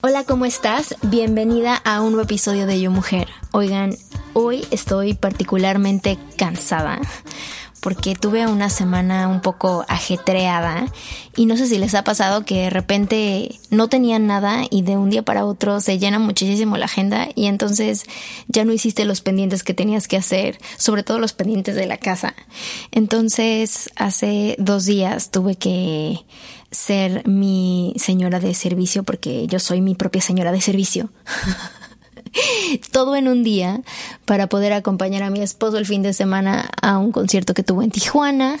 Hola, ¿cómo estás? Bienvenida a un nuevo episodio de Yo Mujer. Oigan, hoy estoy particularmente cansada porque tuve una semana un poco ajetreada y no sé si les ha pasado que de repente no tenían nada y de un día para otro se llena muchísimo la agenda y entonces ya no hiciste los pendientes que tenías que hacer, sobre todo los pendientes de la casa. Entonces hace dos días tuve que ser mi señora de servicio porque yo soy mi propia señora de servicio. todo en un día para poder acompañar a mi esposo el fin de semana a un concierto que tuvo en Tijuana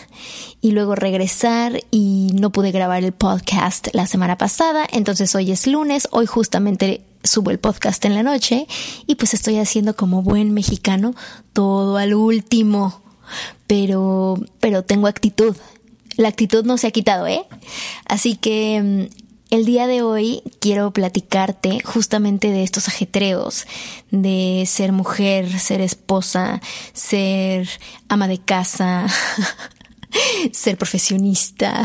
y luego regresar y no pude grabar el podcast la semana pasada, entonces hoy es lunes, hoy justamente subo el podcast en la noche y pues estoy haciendo como buen mexicano todo al último, pero pero tengo actitud. La actitud no se ha quitado, ¿eh? Así que mm, el día de hoy quiero platicarte justamente de estos ajetreos, de ser mujer, ser esposa, ser ama de casa, ser profesionista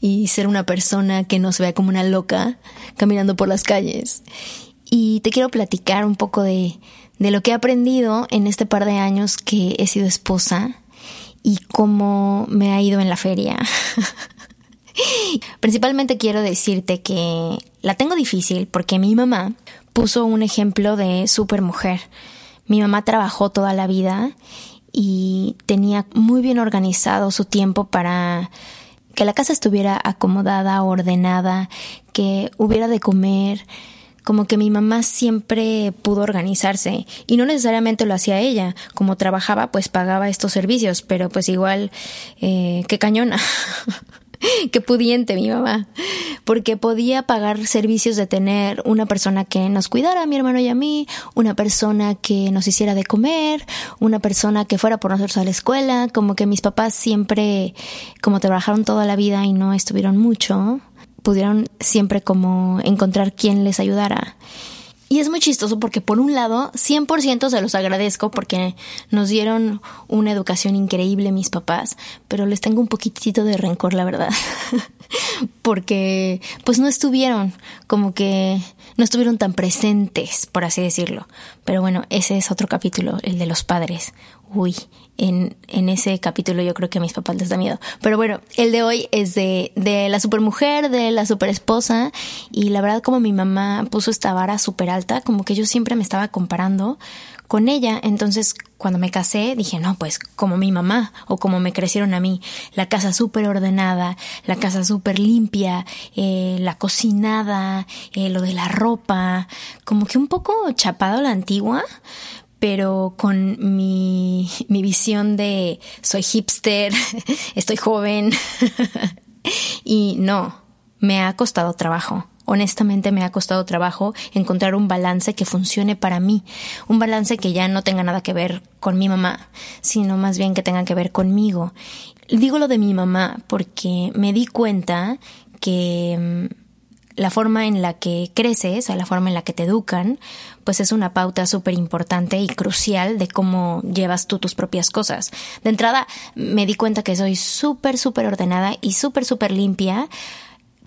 y ser una persona que no se vea como una loca caminando por las calles. Y te quiero platicar un poco de, de lo que he aprendido en este par de años que he sido esposa y cómo me ha ido en la feria. Principalmente quiero decirte que la tengo difícil porque mi mamá puso un ejemplo de super mujer. Mi mamá trabajó toda la vida y tenía muy bien organizado su tiempo para que la casa estuviera acomodada, ordenada, que hubiera de comer, como que mi mamá siempre pudo organizarse y no necesariamente lo hacía ella, como trabajaba pues pagaba estos servicios, pero pues igual, eh, qué cañona. Qué pudiente mi mamá, porque podía pagar servicios de tener una persona que nos cuidara a mi hermano y a mí, una persona que nos hiciera de comer, una persona que fuera por nosotros a la escuela, como que mis papás siempre, como trabajaron toda la vida y no estuvieron mucho, pudieron siempre como encontrar quien les ayudara. Y es muy chistoso porque por un lado, 100% se los agradezco porque nos dieron una educación increíble mis papás, pero les tengo un poquitito de rencor, la verdad. porque pues no estuvieron como que no estuvieron tan presentes, por así decirlo. Pero bueno, ese es otro capítulo, el de los padres. Uy, en, en ese capítulo yo creo que a mis papás les da miedo. Pero bueno, el de hoy es de, de la supermujer, de la superesposa. Y la verdad, como mi mamá puso esta vara súper alta, como que yo siempre me estaba comparando con ella. Entonces, cuando me casé, dije, no, pues como mi mamá o como me crecieron a mí. La casa súper ordenada, la casa súper limpia, eh, la cocinada, eh, lo de la ropa, como que un poco chapado la antigua, pero con mi, mi visión de soy hipster, estoy joven. y no, me ha costado trabajo. Honestamente me ha costado trabajo encontrar un balance que funcione para mí, un balance que ya no tenga nada que ver con mi mamá, sino más bien que tenga que ver conmigo. Digo lo de mi mamá porque me di cuenta que mm, la forma en la que creces, o la forma en la que te educan, pues es una pauta súper importante y crucial de cómo llevas tú tus propias cosas. De entrada, me di cuenta que soy súper, súper ordenada y súper, súper limpia,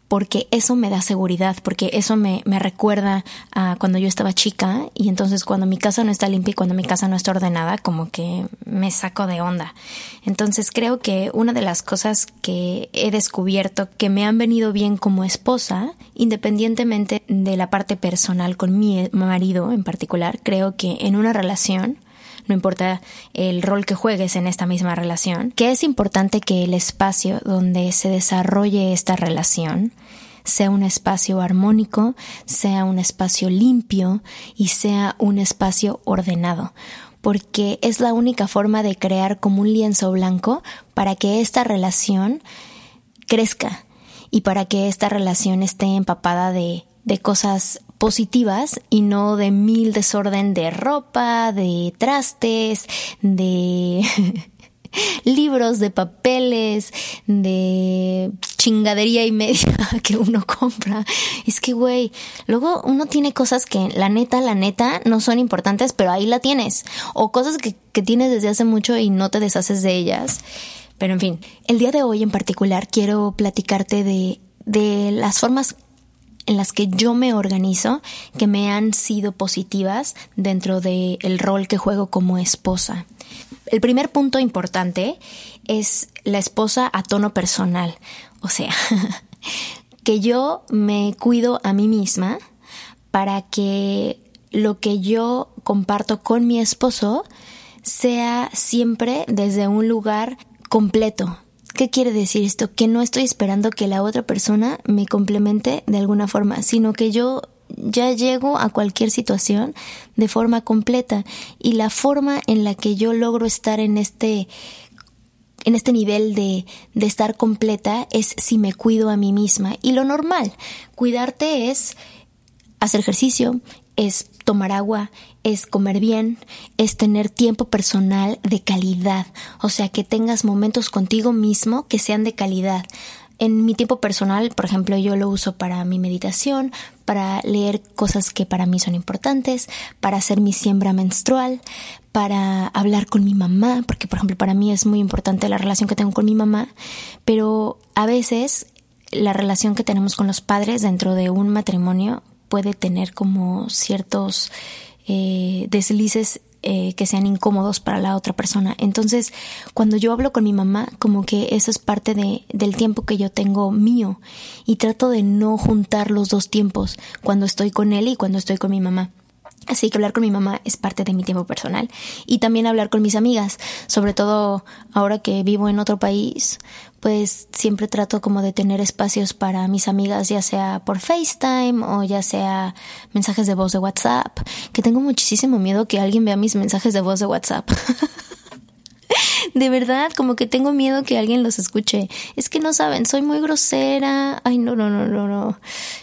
porque eso me da seguridad, porque eso me, me, recuerda a cuando yo estaba chica y entonces cuando mi casa no está limpia y cuando mi casa no está ordenada, como que me saco de onda. Entonces creo que una de las cosas que he descubierto que me han venido bien como esposa, independientemente de la parte personal con mi marido en particular, creo que en una relación no importa el rol que juegues en esta misma relación, que es importante que el espacio donde se desarrolle esta relación sea un espacio armónico, sea un espacio limpio y sea un espacio ordenado porque es la única forma de crear como un lienzo blanco para que esta relación crezca y para que esta relación esté empapada de, de cosas positivas y no de mil desorden de ropa, de trastes, de libros, de papeles, de chingadería y media que uno compra. Es que, güey, luego uno tiene cosas que la neta, la neta, no son importantes, pero ahí la tienes. O cosas que, que tienes desde hace mucho y no te deshaces de ellas. Pero en fin, el día de hoy en particular quiero platicarte de, de las formas en las que yo me organizo que me han sido positivas dentro del el rol que juego como esposa. El primer punto importante es la esposa a tono personal, o sea, que yo me cuido a mí misma para que lo que yo comparto con mi esposo sea siempre desde un lugar completo, ¿Qué quiere decir esto? Que no estoy esperando que la otra persona me complemente de alguna forma, sino que yo ya llego a cualquier situación de forma completa y la forma en la que yo logro estar en este en este nivel de, de estar completa es si me cuido a mí misma. Y lo normal, cuidarte es hacer ejercicio, es tomar agua, es comer bien, es tener tiempo personal de calidad, o sea, que tengas momentos contigo mismo que sean de calidad. En mi tiempo personal, por ejemplo, yo lo uso para mi meditación, para leer cosas que para mí son importantes, para hacer mi siembra menstrual, para hablar con mi mamá, porque por ejemplo para mí es muy importante la relación que tengo con mi mamá, pero a veces la relación que tenemos con los padres dentro de un matrimonio puede tener como ciertos eh, deslices eh, que sean incómodos para la otra persona. Entonces, cuando yo hablo con mi mamá, como que eso es parte de, del tiempo que yo tengo mío y trato de no juntar los dos tiempos cuando estoy con él y cuando estoy con mi mamá. Así que hablar con mi mamá es parte de mi tiempo personal. Y también hablar con mis amigas, sobre todo ahora que vivo en otro país, pues siempre trato como de tener espacios para mis amigas, ya sea por FaceTime o ya sea mensajes de voz de WhatsApp, que tengo muchísimo miedo que alguien vea mis mensajes de voz de WhatsApp. de verdad, como que tengo miedo que alguien los escuche. Es que no saben, soy muy grosera. Ay, no, no, no, no, no.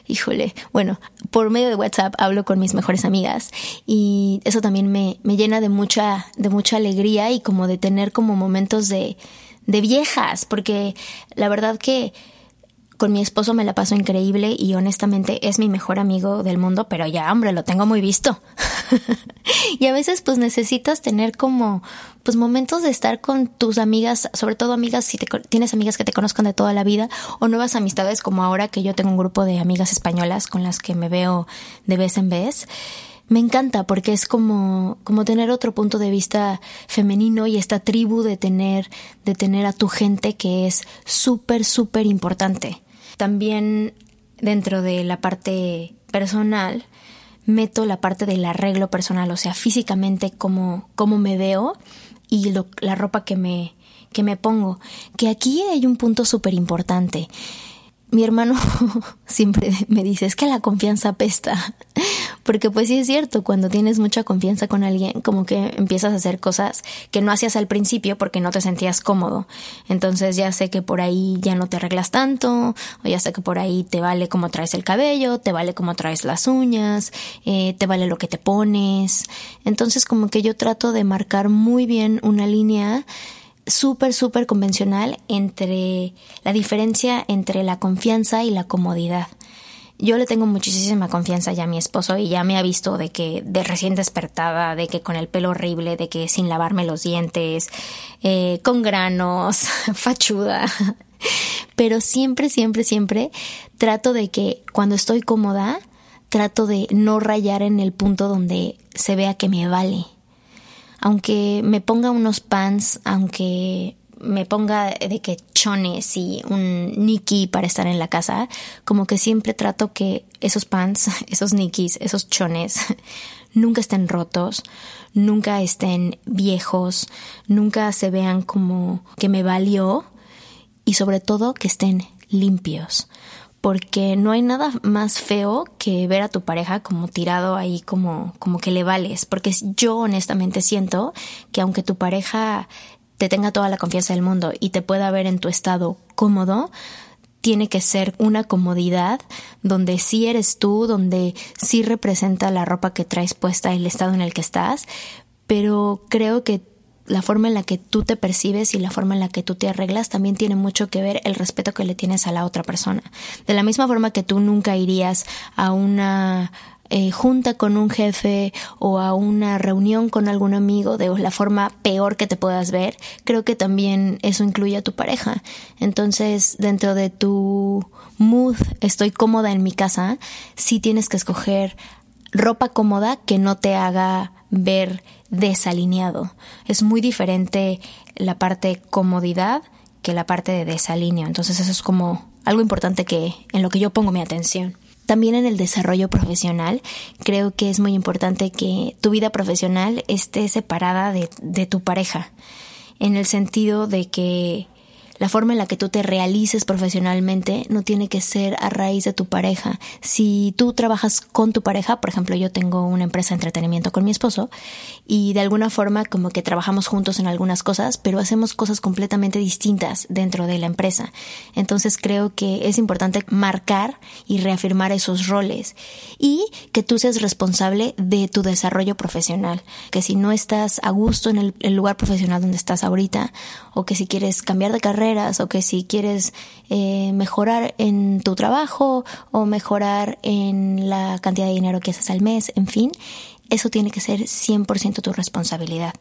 Híjole. Bueno, por medio de WhatsApp hablo con mis mejores amigas y eso también me, me llena de mucha, de mucha alegría y como de tener como momentos de, de viejas, porque la verdad que con mi esposo me la paso increíble y honestamente es mi mejor amigo del mundo, pero ya, hombre, lo tengo muy visto. y a veces pues necesitas tener como pues momentos de estar con tus amigas, sobre todo amigas si te, tienes amigas que te conozcan de toda la vida o nuevas amistades como ahora que yo tengo un grupo de amigas españolas con las que me veo de vez en vez me encanta porque es como, como tener otro punto de vista femenino y esta tribu de tener, de tener a tu gente que es súper, súper importante. También dentro de la parte personal, meto la parte del arreglo personal, o sea, físicamente cómo, cómo me veo y la ropa que me, que me pongo. Que aquí hay un punto súper importante. Mi hermano siempre me dice, es que la confianza pesta. Porque pues sí es cierto, cuando tienes mucha confianza con alguien, como que empiezas a hacer cosas que no hacías al principio porque no te sentías cómodo. Entonces ya sé que por ahí ya no te arreglas tanto, o ya sé que por ahí te vale cómo traes el cabello, te vale cómo traes las uñas, eh, te vale lo que te pones. Entonces como que yo trato de marcar muy bien una línea súper, súper convencional entre la diferencia entre la confianza y la comodidad. Yo le tengo muchísima confianza ya a mi esposo y ya me ha visto de que de recién despertada, de que con el pelo horrible, de que sin lavarme los dientes, eh, con granos, fachuda. Pero siempre, siempre, siempre trato de que cuando estoy cómoda, trato de no rayar en el punto donde se vea que me vale. Aunque me ponga unos pants, aunque me ponga de que chones y un Nikki para estar en la casa, como que siempre trato que esos pants, esos Nikis, esos chones, nunca estén rotos, nunca estén viejos, nunca se vean como que me valió y sobre todo que estén limpios. Porque no hay nada más feo que ver a tu pareja como tirado ahí, como, como que le vales. Porque yo honestamente siento que aunque tu pareja te tenga toda la confianza del mundo y te pueda ver en tu estado cómodo, tiene que ser una comodidad donde sí eres tú, donde sí representa la ropa que traes puesta, el estado en el que estás, pero creo que la forma en la que tú te percibes y la forma en la que tú te arreglas también tiene mucho que ver el respeto que le tienes a la otra persona. De la misma forma que tú nunca irías a una eh, junta con un jefe o a una reunión con algún amigo de la forma peor que te puedas ver, creo que también eso incluye a tu pareja. Entonces, dentro de tu mood, estoy cómoda en mi casa, sí tienes que escoger ropa cómoda que no te haga ver desalineado. Es muy diferente la parte comodidad que la parte de desalineo. Entonces eso es como algo importante que en lo que yo pongo mi atención. También en el desarrollo profesional, creo que es muy importante que tu vida profesional esté separada de, de tu pareja, en el sentido de que la forma en la que tú te realices profesionalmente no tiene que ser a raíz de tu pareja. Si tú trabajas con tu pareja, por ejemplo, yo tengo una empresa de entretenimiento con mi esposo y de alguna forma como que trabajamos juntos en algunas cosas, pero hacemos cosas completamente distintas dentro de la empresa. Entonces creo que es importante marcar y reafirmar esos roles y que tú seas responsable de tu desarrollo profesional. Que si no estás a gusto en el, lugar profesional donde estás ahorita o que si quieres cambiar de carrera, o que si quieres eh, mejorar en tu trabajo o mejorar en la cantidad de dinero que haces al mes, en fin, eso tiene que ser 100% tu responsabilidad.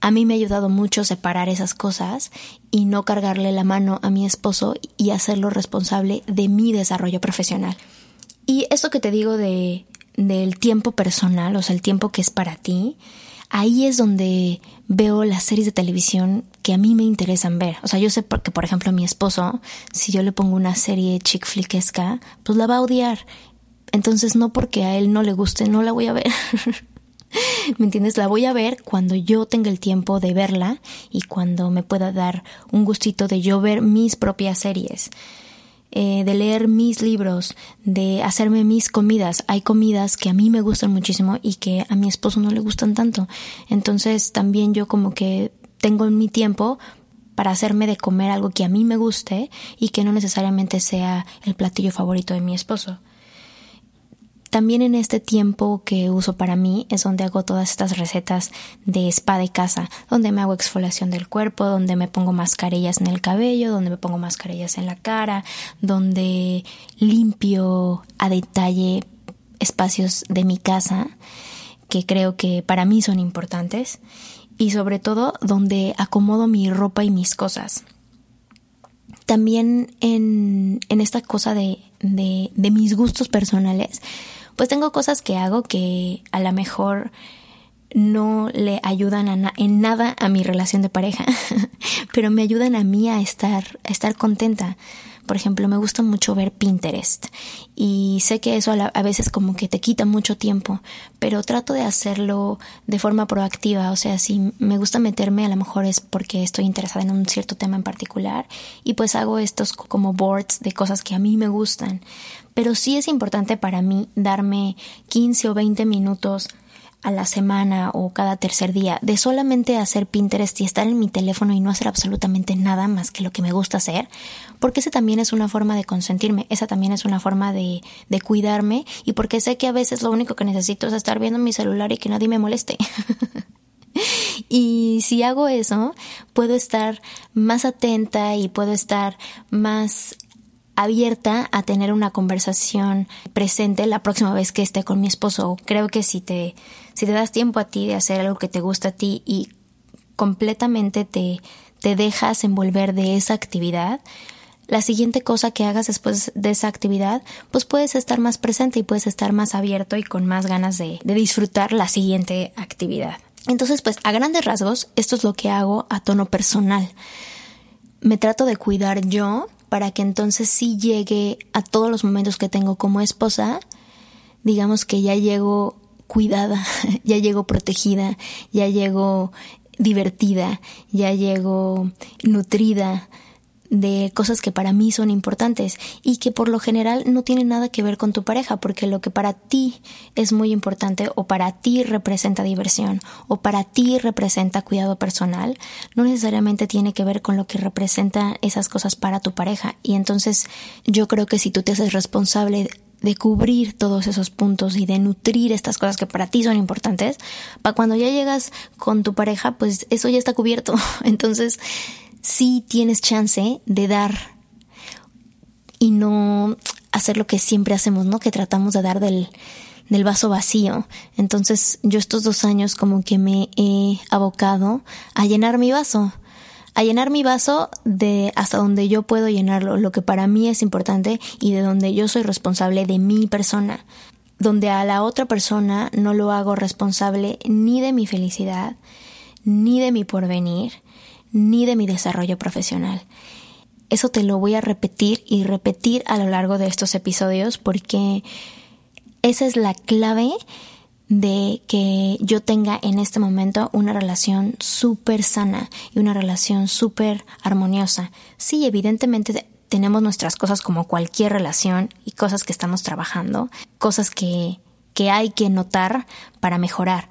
A mí me ha ayudado mucho separar esas cosas y no cargarle la mano a mi esposo y hacerlo responsable de mi desarrollo profesional. Y esto que te digo de, del tiempo personal, o sea, el tiempo que es para ti, ahí es donde veo las series de televisión que a mí me interesan ver. O sea, yo sé que, por ejemplo, mi esposo, si yo le pongo una serie chick flickesca, pues la va a odiar. Entonces, no porque a él no le guste, no la voy a ver. ¿Me entiendes? La voy a ver cuando yo tenga el tiempo de verla y cuando me pueda dar un gustito de yo ver mis propias series. Eh, de leer mis libros, de hacerme mis comidas. Hay comidas que a mí me gustan muchísimo y que a mi esposo no le gustan tanto. Entonces también yo como que tengo mi tiempo para hacerme de comer algo que a mí me guste y que no necesariamente sea el platillo favorito de mi esposo. También en este tiempo que uso para mí es donde hago todas estas recetas de spa de casa, donde me hago exfoliación del cuerpo, donde me pongo mascarillas en el cabello, donde me pongo mascarillas en la cara, donde limpio a detalle espacios de mi casa que creo que para mí son importantes y sobre todo donde acomodo mi ropa y mis cosas. También en, en esta cosa de, de, de mis gustos personales, pues tengo cosas que hago que a lo mejor no le ayudan en nada a mi relación de pareja, pero me ayudan a mí a estar, a estar contenta. Por ejemplo, me gusta mucho ver Pinterest y sé que eso a, veces como que te quita mucho tiempo, pero trato de hacerlo de forma proactiva. O sea, si me gusta meterme, a lo mejor es porque estoy interesada en un cierto tema en particular y pues hago estos como boards de cosas que a mí me gustan pero sí es importante para mí darme 15 o 20 minutos a la semana o cada tercer día de solamente hacer Pinterest y estar en mi teléfono y no hacer absolutamente nada más que lo que me gusta hacer, porque esa también es una forma de consentirme, esa también es una forma de, de cuidarme y porque sé que a veces lo único que necesito es estar viendo mi celular y que nadie me moleste. y si hago eso, puedo estar más atenta y puedo estar más abierta a tener una conversación presente la próxima vez que esté con mi esposo. Creo que si te, si te das tiempo a ti de hacer algo que te gusta a ti y completamente te, te dejas envolver de esa actividad, la siguiente cosa que hagas después de esa actividad, pues puedes estar más presente y puedes estar más abierto y con más ganas de, de disfrutar la siguiente actividad. Entonces, pues a grandes rasgos, esto es lo que hago a tono personal. Me trato de cuidar yo para que entonces sí llegue a todos los momentos que tengo como esposa, digamos que ya llego cuidada, ya llego protegida, ya llego divertida, ya llego nutrida, de cosas que para mí son importantes y que por lo general no tienen nada que ver con tu pareja, porque lo que para ti es muy importante o para ti representa diversión o para ti representa cuidado personal, no necesariamente tiene que ver con lo que representa esas cosas para tu pareja. Y entonces yo creo que si tú te haces responsable de cubrir todos esos puntos y de nutrir estas cosas que para ti son importantes, para cuando ya llegas con tu pareja, pues eso ya está cubierto. Entonces, sí tienes chance de dar y no hacer lo que siempre hacemos, ¿no? Que tratamos de dar del, del vaso vacío. Entonces yo estos dos años como que me he abocado a llenar mi vaso, a llenar mi vaso de hasta donde yo puedo llenarlo, lo que para mí es importante y de donde yo soy responsable de mi persona, donde a la otra persona no lo hago responsable ni de mi felicidad, ni de mi porvenir, ni de mi desarrollo profesional. Eso te lo voy a repetir y repetir a lo largo de estos episodios porque esa es la clave de que yo tenga en este momento una relación súper sana y una relación súper armoniosa. Sí, evidentemente tenemos nuestras cosas como cualquier relación y cosas que estamos trabajando, cosas que, que hay que notar para mejorar,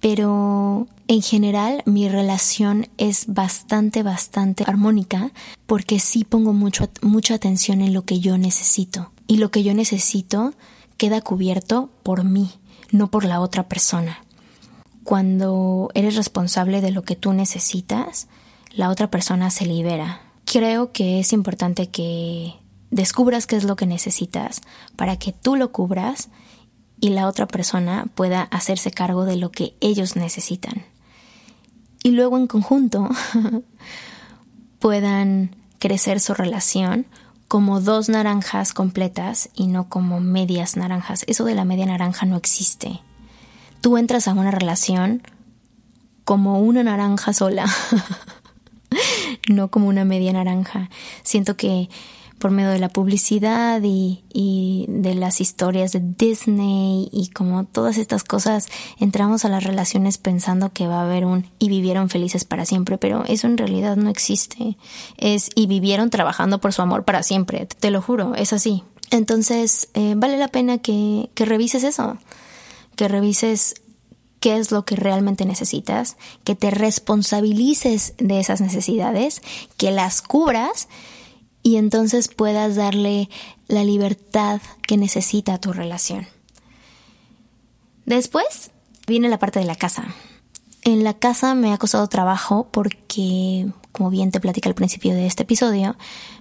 pero en general mi relación es bastante, bastante armónica porque sí pongo mucho, mucha atención en lo que yo necesito. Y lo que yo necesito queda cubierto por mí, no por la otra persona. Cuando eres responsable de lo que tú necesitas, la otra persona se libera. Creo que es importante que descubras qué es lo que necesitas para que tú lo cubras y la otra persona pueda hacerse cargo de lo que ellos necesitan. Y luego en conjunto puedan crecer su relación como dos naranjas completas y no como medias naranjas. Eso de la media naranja no existe. Tú entras a una relación como una naranja sola, no como una media naranja. Siento que por medio de la publicidad y, de las historias de Disney y como todas estas cosas, entramos a las relaciones pensando que va a haber un y vivieron felices para siempre, pero eso en realidad no existe. Es y vivieron trabajando por su amor para siempre, te lo juro, es así. Entonces, eh, vale la pena que, que revises eso, que revises qué es lo que realmente necesitas, que te responsabilices de esas necesidades, que las cubras y entonces puedas darle la libertad que necesita tu relación. Después viene la parte de la casa. En la casa me ha costado trabajo porque, como bien te platica al principio de este episodio,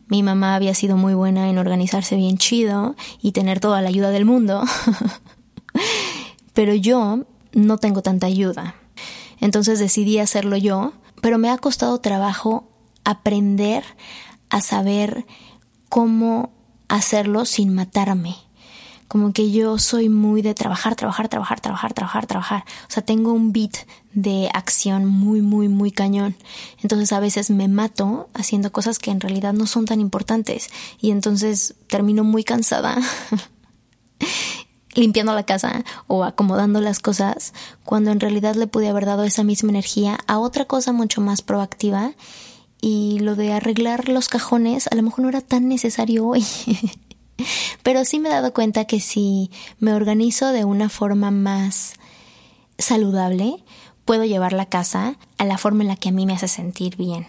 mi mamá había sido muy buena en organizarse bien chido y tener toda la ayuda del mundo. pero yo no tengo tanta ayuda. Entonces decidí hacerlo yo, pero me ha costado trabajo aprender a saber cómo hacerlo sin matarme. Como que yo soy muy de trabajar, trabajar, trabajar, trabajar, trabajar, trabajar. O sea, tengo un beat de acción muy, muy, muy cañón. Entonces a veces me mato haciendo cosas que en realidad no son tan importantes. Y entonces termino muy cansada limpiando la casa o acomodando las cosas, cuando en realidad le pude haber dado esa misma energía a otra cosa mucho más proactiva y lo de arreglar los cajones a lo mejor no era tan necesario hoy. Pero sí me he dado cuenta que si me organizo de una forma más saludable, puedo llevar la casa a la forma en la que a mí me hace sentir bien.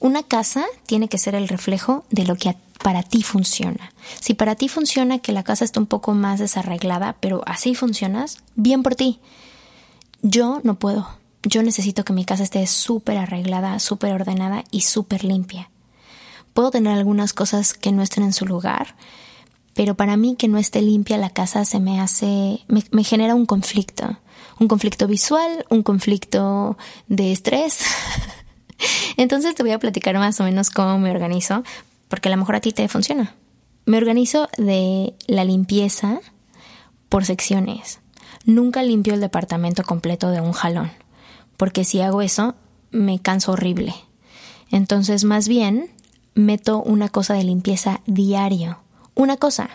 Una casa tiene que ser el reflejo de lo que para ti funciona. Si para ti funciona que la casa esté un poco más desarreglada, pero así funcionas, bien por ti. Yo no puedo yo necesito que mi casa esté súper arreglada, súper ordenada y súper limpia. Puedo tener algunas cosas que no estén en su lugar, pero para mí que no esté limpia la casa se me hace, me, genera un conflicto. Un conflicto visual, un conflicto de estrés. Entonces te voy a platicar más o menos cómo me organizo, porque a lo mejor a ti te funciona. Me organizo de la limpieza por secciones. Nunca limpio el departamento completo de un jalón, porque si hago eso, me canso horrible. Entonces, más bien, meto una cosa de limpieza diario. Una cosa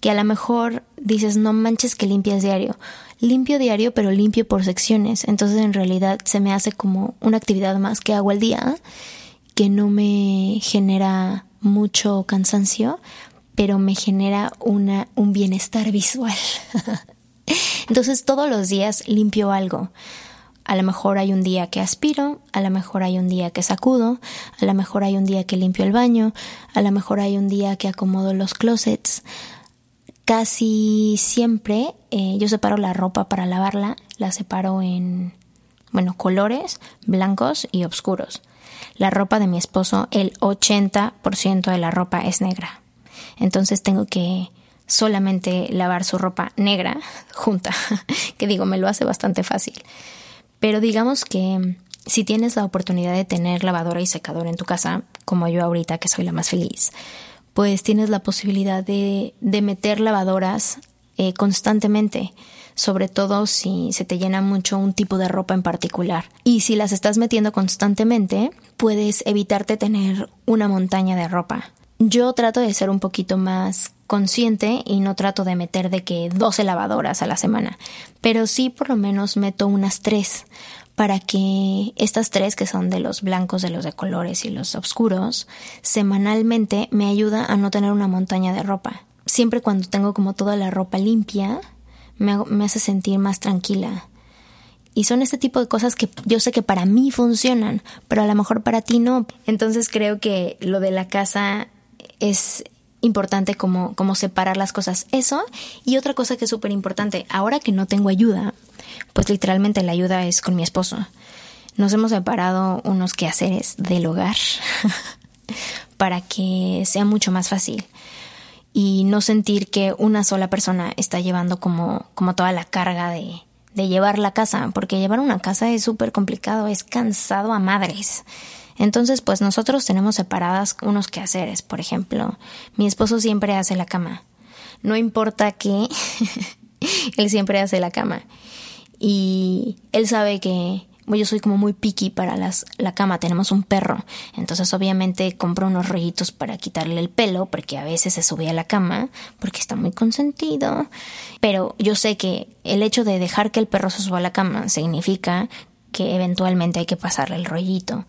que a lo mejor dices, no manches que limpias diario. Limpio diario, pero limpio por secciones. Entonces, en realidad, se me hace como una actividad más que hago al día, que no me genera mucho cansancio, pero me genera una, un bienestar visual. Entonces todos los días limpio algo. A lo mejor hay un día que aspiro, a lo mejor hay un día que sacudo, a lo mejor hay un día que limpio el baño, a lo mejor hay un día que acomodo los closets. Casi siempre eh, yo separo la ropa para lavarla, la separo en, bueno, colores blancos y oscuros. La ropa de mi esposo, el 80% de la ropa es negra. Entonces tengo que solamente lavar su ropa negra junta, que digo, me lo hace bastante fácil. Pero digamos que si tienes la oportunidad de tener lavadora y secadora en tu casa, como yo ahorita que soy la más feliz, pues tienes la posibilidad de, de meter lavadoras eh, constantemente, sobre todo si se te llena mucho un tipo de ropa en particular. Y si las estás metiendo constantemente, puedes evitarte tener una montaña de ropa. Yo trato de ser un poquito más consciente y no trato de meter de que 12 lavadoras a la semana, pero sí por lo menos meto unas tres para que estas tres, que son de los blancos, de los de colores y los oscuros, semanalmente me ayuda a no tener una montaña de ropa. Siempre cuando tengo como toda la ropa limpia, me, me hace sentir más tranquila. Y son este tipo de cosas que yo sé que para mí funcionan, pero a lo mejor para ti no. Entonces creo que lo de la casa es importante como, como separar las cosas. Eso y otra cosa que es súper importante, ahora que no tengo ayuda, pues literalmente la ayuda es con mi esposo. Nos hemos separado unos quehaceres del hogar para que sea mucho más fácil y no sentir que una sola persona está llevando como, como toda la carga de, de llevar la casa, porque llevar una casa es súper complicado, es cansado a madres. Entonces, pues nosotros tenemos separadas unos quehaceres. Por ejemplo, mi esposo siempre hace la cama. No importa qué, él siempre hace la cama. Y él sabe que yo soy como muy picky para las, la cama, tenemos un perro, entonces obviamente compro unos rollitos para quitarle el pelo, porque a veces se sube a la cama, porque está muy consentido, pero yo sé que el hecho de dejar que el perro se suba a la cama significa que eventualmente hay que pasarle el rollito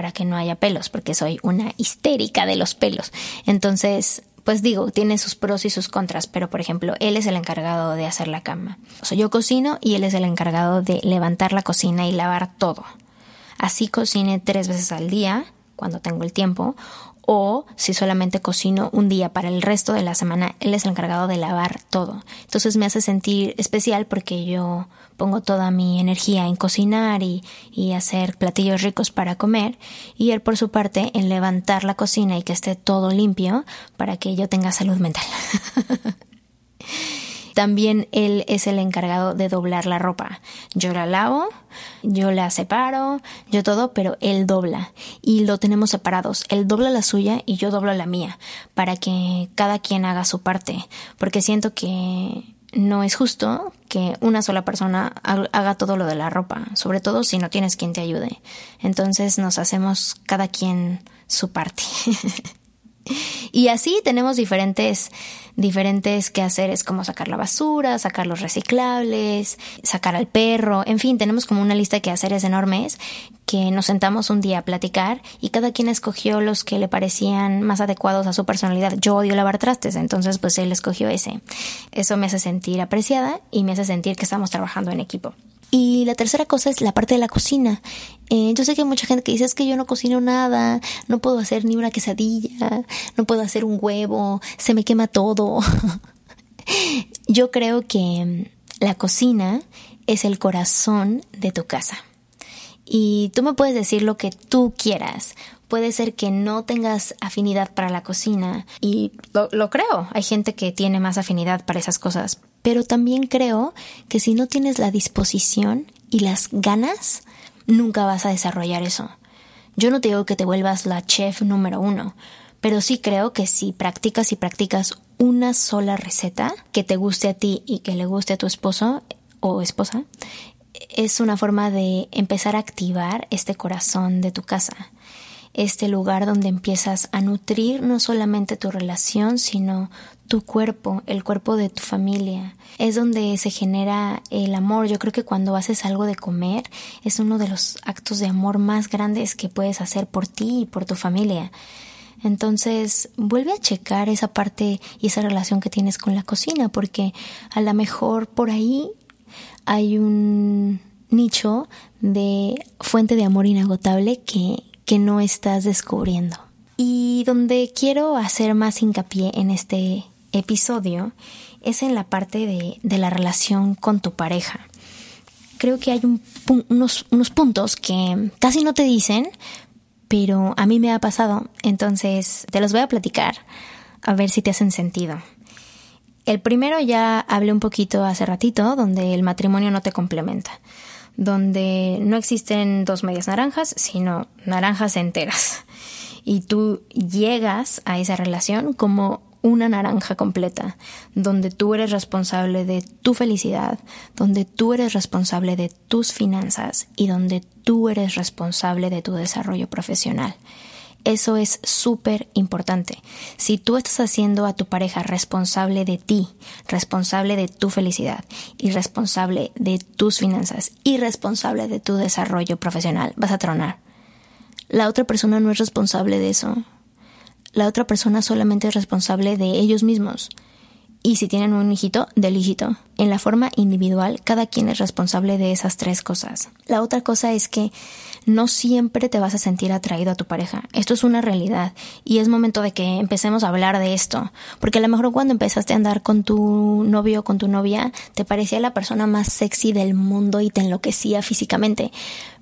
para que no haya pelos, porque soy una histérica de los pelos. Entonces, pues digo, tiene sus pros y sus contras, pero por ejemplo, él es el encargado de hacer la cama. O sea, yo cocino y él es el encargado de levantar la cocina y lavar todo. Así cocine tres veces al día, cuando tengo el tiempo, o si solamente cocino un día para el resto de la semana, él es el encargado de lavar todo. Entonces me hace sentir especial porque yo pongo toda mi energía en cocinar y, y hacer platillos ricos para comer y él por su parte en levantar la cocina y que esté todo limpio para que yo tenga salud mental. También él es el encargado de doblar la ropa. Yo la lavo, yo la separo, yo todo, pero él dobla y lo tenemos separados. Él dobla la suya y yo doblo la mía para que cada quien haga su parte, porque siento que no es justo que una sola persona haga todo lo de la ropa, sobre todo si no tienes quien te ayude. Entonces nos hacemos cada quien su parte. Y así tenemos diferentes, diferentes quehaceres como sacar la basura, sacar los reciclables, sacar al perro, en fin, tenemos como una lista de quehaceres enormes que nos sentamos un día a platicar y cada quien escogió los que le parecían más adecuados a su personalidad. Yo odio lavar trastes, entonces pues él escogió ese. Eso me hace sentir apreciada y me hace sentir que estamos trabajando en equipo. Y la tercera cosa es la parte de la cocina. Eh, yo sé que hay mucha gente que dice es que yo no cocino nada, no puedo hacer ni una quesadilla, no puedo hacer un huevo, se me quema todo. yo creo que la cocina es el corazón de tu casa. Y tú me puedes decir lo que tú quieras. Puede ser que no tengas afinidad para la cocina y lo, creo. Hay gente que tiene más afinidad para esas cosas, pero también creo que si no tienes la disposición y las ganas, nunca vas a desarrollar eso. Yo no te digo que te vuelvas la chef número uno, pero sí creo que si practicas y practicas una sola receta que te guste a ti y que le guste a tu esposo o esposa, es una forma de empezar a activar este corazón de tu casa, este lugar donde empiezas a nutrir no solamente tu relación, sino tu cuerpo, el cuerpo de tu familia. Es donde se genera el amor. Yo creo que cuando haces algo de comer es uno de los actos de amor más grandes que puedes hacer por ti y por tu familia. Entonces, vuelve a checar esa parte y esa relación que tienes con la cocina, porque a lo mejor por ahí hay un nicho de fuente de amor inagotable que, que no estás descubriendo. Y donde quiero hacer más hincapié en este episodio es en la parte de, de la relación con tu pareja. Creo que hay unos, unos puntos que casi no te dicen, pero a mí me ha pasado, entonces te los voy a platicar a ver si te hacen sentido. El primero ya hablé un poquito hace ratito, donde el matrimonio no te complementa, donde no existen dos medias naranjas, sino naranjas enteras. Y tú llegas a esa relación como una naranja completa, donde tú eres responsable de tu felicidad, donde tú eres responsable de tus finanzas y donde tú eres responsable de tu desarrollo profesional. Eso es súper importante. Si tú estás haciendo a tu pareja responsable de ti, responsable de tu felicidad y responsable de tus finanzas y responsable de tu desarrollo profesional, vas a tronar. La otra persona no es responsable de eso. La otra persona solamente es responsable de ellos mismos. Y si tienen un hijito, del hijito. En la forma individual, cada quien es responsable de esas tres cosas. La otra cosa es que no siempre te vas a sentir atraído a tu pareja. Esto es una realidad y es momento de que empecemos a hablar de esto. Porque a lo mejor cuando empezaste a andar con tu novio o con tu novia, te parecía la persona más sexy del mundo y te enloquecía físicamente.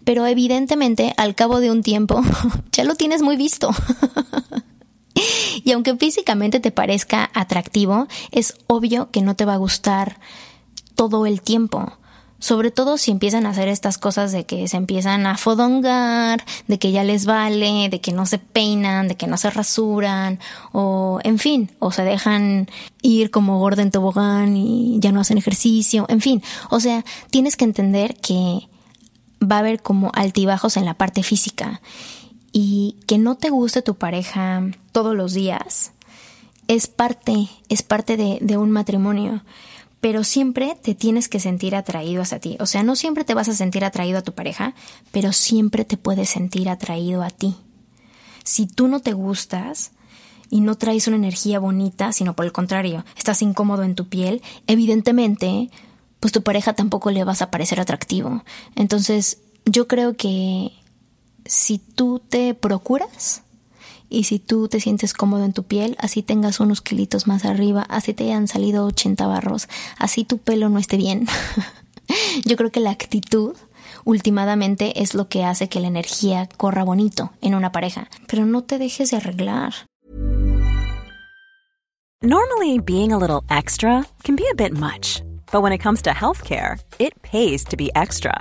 Pero evidentemente, al cabo de un tiempo, ya lo tienes muy visto. y aunque físicamente te parezca atractivo, es obvio que no te va a gustar todo el tiempo. Sobre todo si empiezan a hacer estas cosas de que se empiezan a fodongar, de que ya les vale, de que no se peinan, de que no se rasuran, o en fin, o se dejan ir como gorda en tobogán y ya no hacen ejercicio, en fin. O sea, tienes que entender que va a haber como altibajos en la parte física y que no te guste tu pareja todos los días es parte, es parte de, de, un matrimonio. Pero siempre te tienes que sentir atraído hacia ti. O sea, no siempre te vas a sentir atraído a tu pareja, pero siempre te puedes sentir atraído a ti. Si tú no te gustas y no traes una energía bonita, sino por el contrario, estás incómodo en tu piel, evidentemente, pues tu pareja tampoco le vas a parecer atractivo. Entonces, yo creo que si tú te procuras y si tú te sientes cómodo en tu piel, así tengas unos kilitos más arriba, así te hayan salido 80 barros, así tu pelo no esté bien. Yo creo que la actitud últimamente es lo que hace que la energía corra bonito en una pareja, pero no te dejes de arreglar. Normally being a little extra can be a bit much, but when it comes to healthcare, it pays to be extra.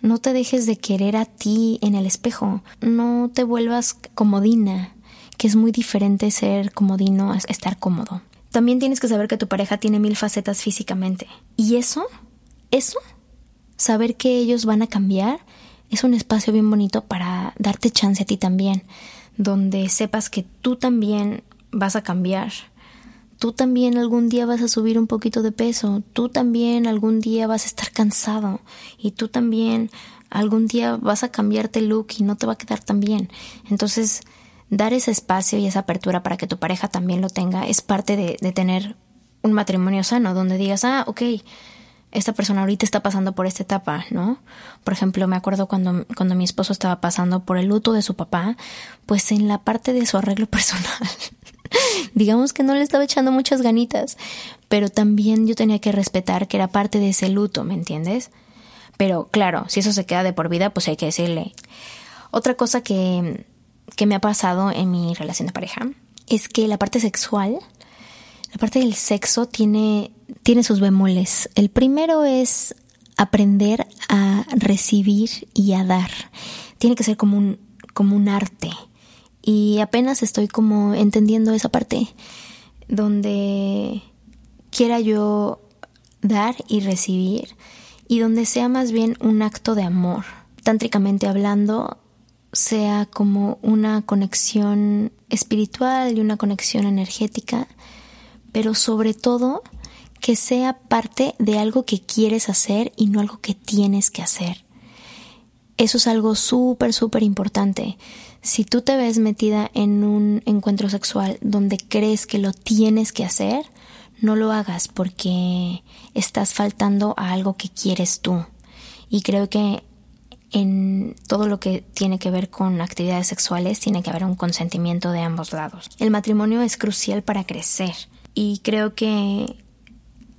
No te dejes de querer a ti en el espejo. No te vuelvas comodina, que es muy diferente ser comodino a estar cómodo. También tienes que saber que tu pareja tiene mil facetas físicamente. Y eso, eso, saber que ellos van a cambiar, es un espacio bien bonito para darte chance a ti también, donde sepas que tú también vas a cambiar Tú también algún día vas a subir un poquito de peso, tú también algún día vas a estar cansado y tú también algún día vas a cambiarte el look y no te va a quedar tan bien. Entonces, dar ese espacio y esa apertura para que tu pareja también lo tenga es parte de, tener un matrimonio sano, donde digas, ah, ok, esta persona ahorita está pasando por esta etapa, ¿no? Por ejemplo, me acuerdo cuando, cuando mi esposo estaba pasando por el luto de su papá, pues en la parte de su arreglo personal digamos que no le estaba echando muchas ganitas, pero también yo tenía que respetar que era parte de ese luto, ¿me entiendes? Pero claro, si eso se queda de por vida, pues hay que decirle. Otra cosa que, que me ha pasado en mi relación de pareja es que la parte sexual, la parte del sexo tiene, tiene sus bemoles. El primero es aprender a recibir y a dar. Tiene que ser como un, como un arte. Y apenas estoy como entendiendo esa parte donde quiera yo dar y recibir y donde sea más bien un acto de amor. Tántricamente hablando, sea como una conexión espiritual y una conexión energética, pero sobre todo que sea parte de algo que quieres hacer y no algo que tienes que hacer. Eso es algo súper, súper importante. Si tú te ves metida en un encuentro sexual donde crees que lo tienes que hacer, no lo hagas porque estás faltando a algo que quieres tú. Y creo que en todo lo que tiene que ver con actividades sexuales tiene que haber un consentimiento de ambos lados. El matrimonio es crucial para crecer y creo que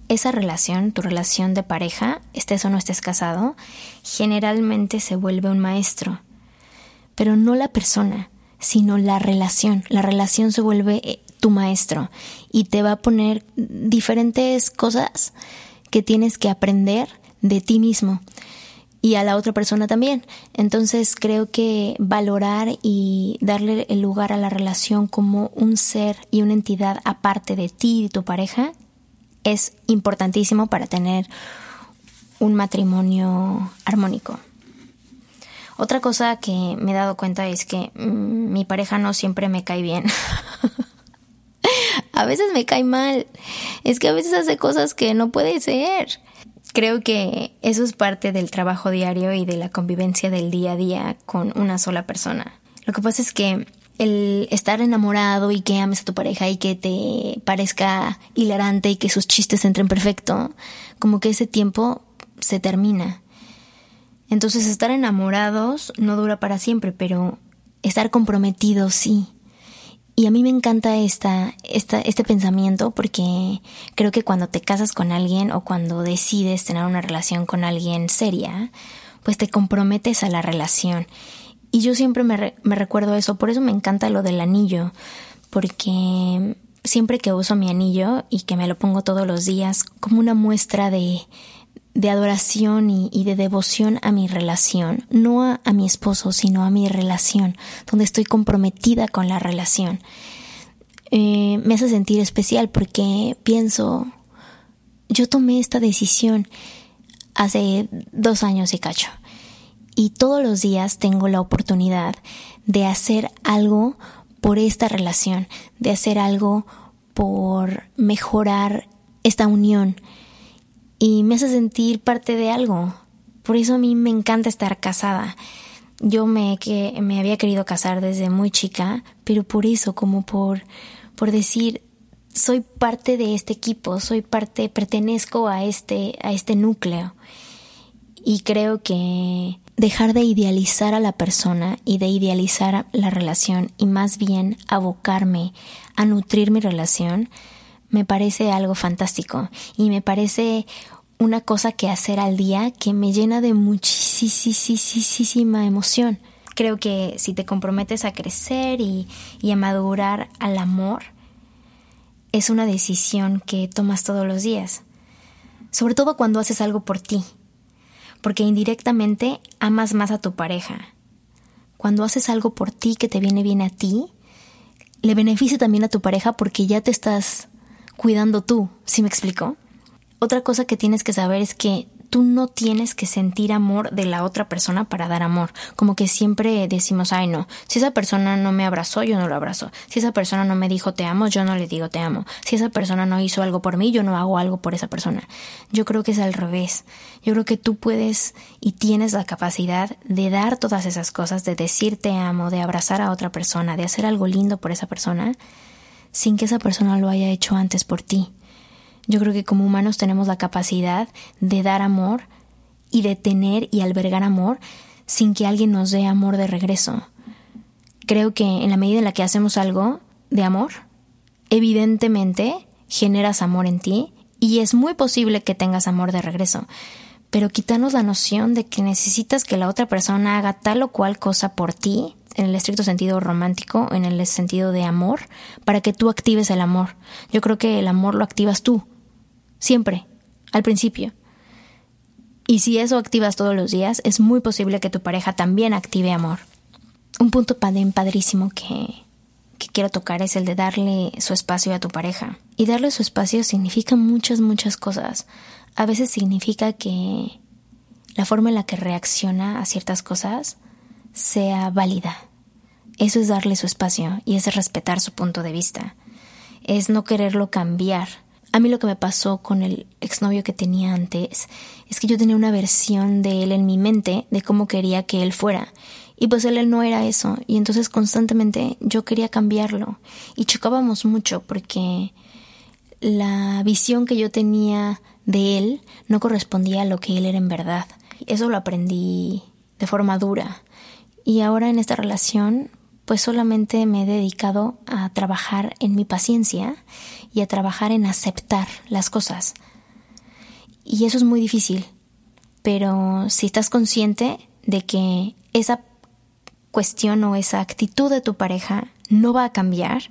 esa relación, tu relación de pareja, estés o no estés casado, generalmente se vuelve un maestro, pero no la persona, sino la relación. La relación se vuelve eh, tu maestro y te va a poner diferentes cosas que tienes que aprender de ti mismo y a la otra persona también. Entonces creo que valorar y darle el lugar a la relación como un ser y una entidad aparte de ti y tu pareja es importantísimo para tener un matrimonio armónico. Otra cosa que me he dado cuenta es que mm, mi pareja no siempre me cae bien. a veces me cae mal. Es que a veces hace cosas que no puede ser. Creo que eso es parte del trabajo diario y de la convivencia del día a día con una sola persona. Lo que pasa es que el estar enamorado y que ames a tu pareja y que te parezca hilarante y que sus chistes entren perfecto, como que ese tiempo se termina. Entonces estar enamorados no dura para siempre, pero estar comprometidos sí. Y a mí me encanta esta, esta, este pensamiento porque creo que cuando te casas con alguien o cuando decides tener una relación con alguien seria, pues te comprometes a la relación. Y yo siempre me, me recuerdo eso, por eso me encanta lo del anillo, porque siempre que uso mi anillo y que me lo pongo todos los días como una muestra de, de adoración y, de devoción a mi relación, no a, mi esposo, sino a mi relación, donde estoy comprometida con la relación. Eh, me hace sentir especial porque pienso, yo tomé esta decisión hace dos años y cacho, y todos los días tengo la oportunidad de hacer algo por esta relación, de hacer algo por mejorar esta unión, y me hace sentir parte de algo. Por eso a mí me encanta estar casada. Yo me, que, me había querido casar desde muy chica, pero por eso, como por, por decir, soy parte de este equipo, soy parte, pertenezco a este, a este núcleo. Y creo que dejar de idealizar a la persona y de idealizar la relación y más bien abocarme a nutrir mi relación, me parece algo fantástico y me parece una cosa que hacer al día que me llena de muchísima emoción. Creo que si te comprometes a crecer y, y a madurar al amor, es una decisión que tomas todos los días. Sobre todo cuando haces algo por ti, porque indirectamente amas más a tu pareja. Cuando haces algo por ti que te viene bien a ti, le beneficia también a tu pareja porque ya te estás cuidando tú, ¿sí me explico? Otra cosa que tienes que saber es que tú no tienes que sentir amor de la otra persona para dar amor. Como que siempre decimos, ay no, si esa persona no me abrazó, yo no lo abrazo. Si esa persona no me dijo te amo, yo no le digo te amo. Si esa persona no hizo algo por mí, yo no hago algo por esa persona. Yo creo que es al revés. Yo creo que tú puedes y tienes la capacidad de dar todas esas cosas, de decir te amo, de abrazar a otra persona, de hacer algo lindo por esa persona sin que esa persona lo haya hecho antes por ti. Yo creo que como humanos tenemos la capacidad de dar amor y de tener y albergar amor sin que alguien nos dé amor de regreso. Creo que en la medida en la que hacemos algo de amor, evidentemente generas amor en ti y es muy posible que tengas amor de regreso. Pero quitarnos la noción de que necesitas que la otra persona haga tal o cual cosa por ti, en el estricto sentido romántico, en el sentido de amor, para que tú actives el amor. Yo creo que el amor lo activas tú, siempre, al principio. Y si eso activas todos los días, es muy posible que tu pareja también active amor. Un punto padrísimo que, que quiero tocar es el de darle su espacio a tu pareja. Y darle su espacio significa muchas, muchas cosas. A veces significa que la forma en la que reacciona a ciertas cosas sea válida. Eso es darle su espacio y es respetar su punto de vista. Es no quererlo cambiar. A mí lo que me pasó con el exnovio que tenía antes es que yo tenía una versión de él en mi mente de cómo quería que él fuera y pues él, no era eso. Y entonces constantemente yo quería cambiarlo. Y chocábamos mucho porque la visión que yo tenía de él no correspondía a lo que él era en verdad. Eso lo aprendí de forma dura. Y ahora en esta relación, pues solamente me he dedicado a trabajar en mi paciencia y a trabajar en aceptar las cosas. Y eso es muy difícil. Pero si estás consciente de que esa cuestión o esa actitud de tu pareja no va a cambiar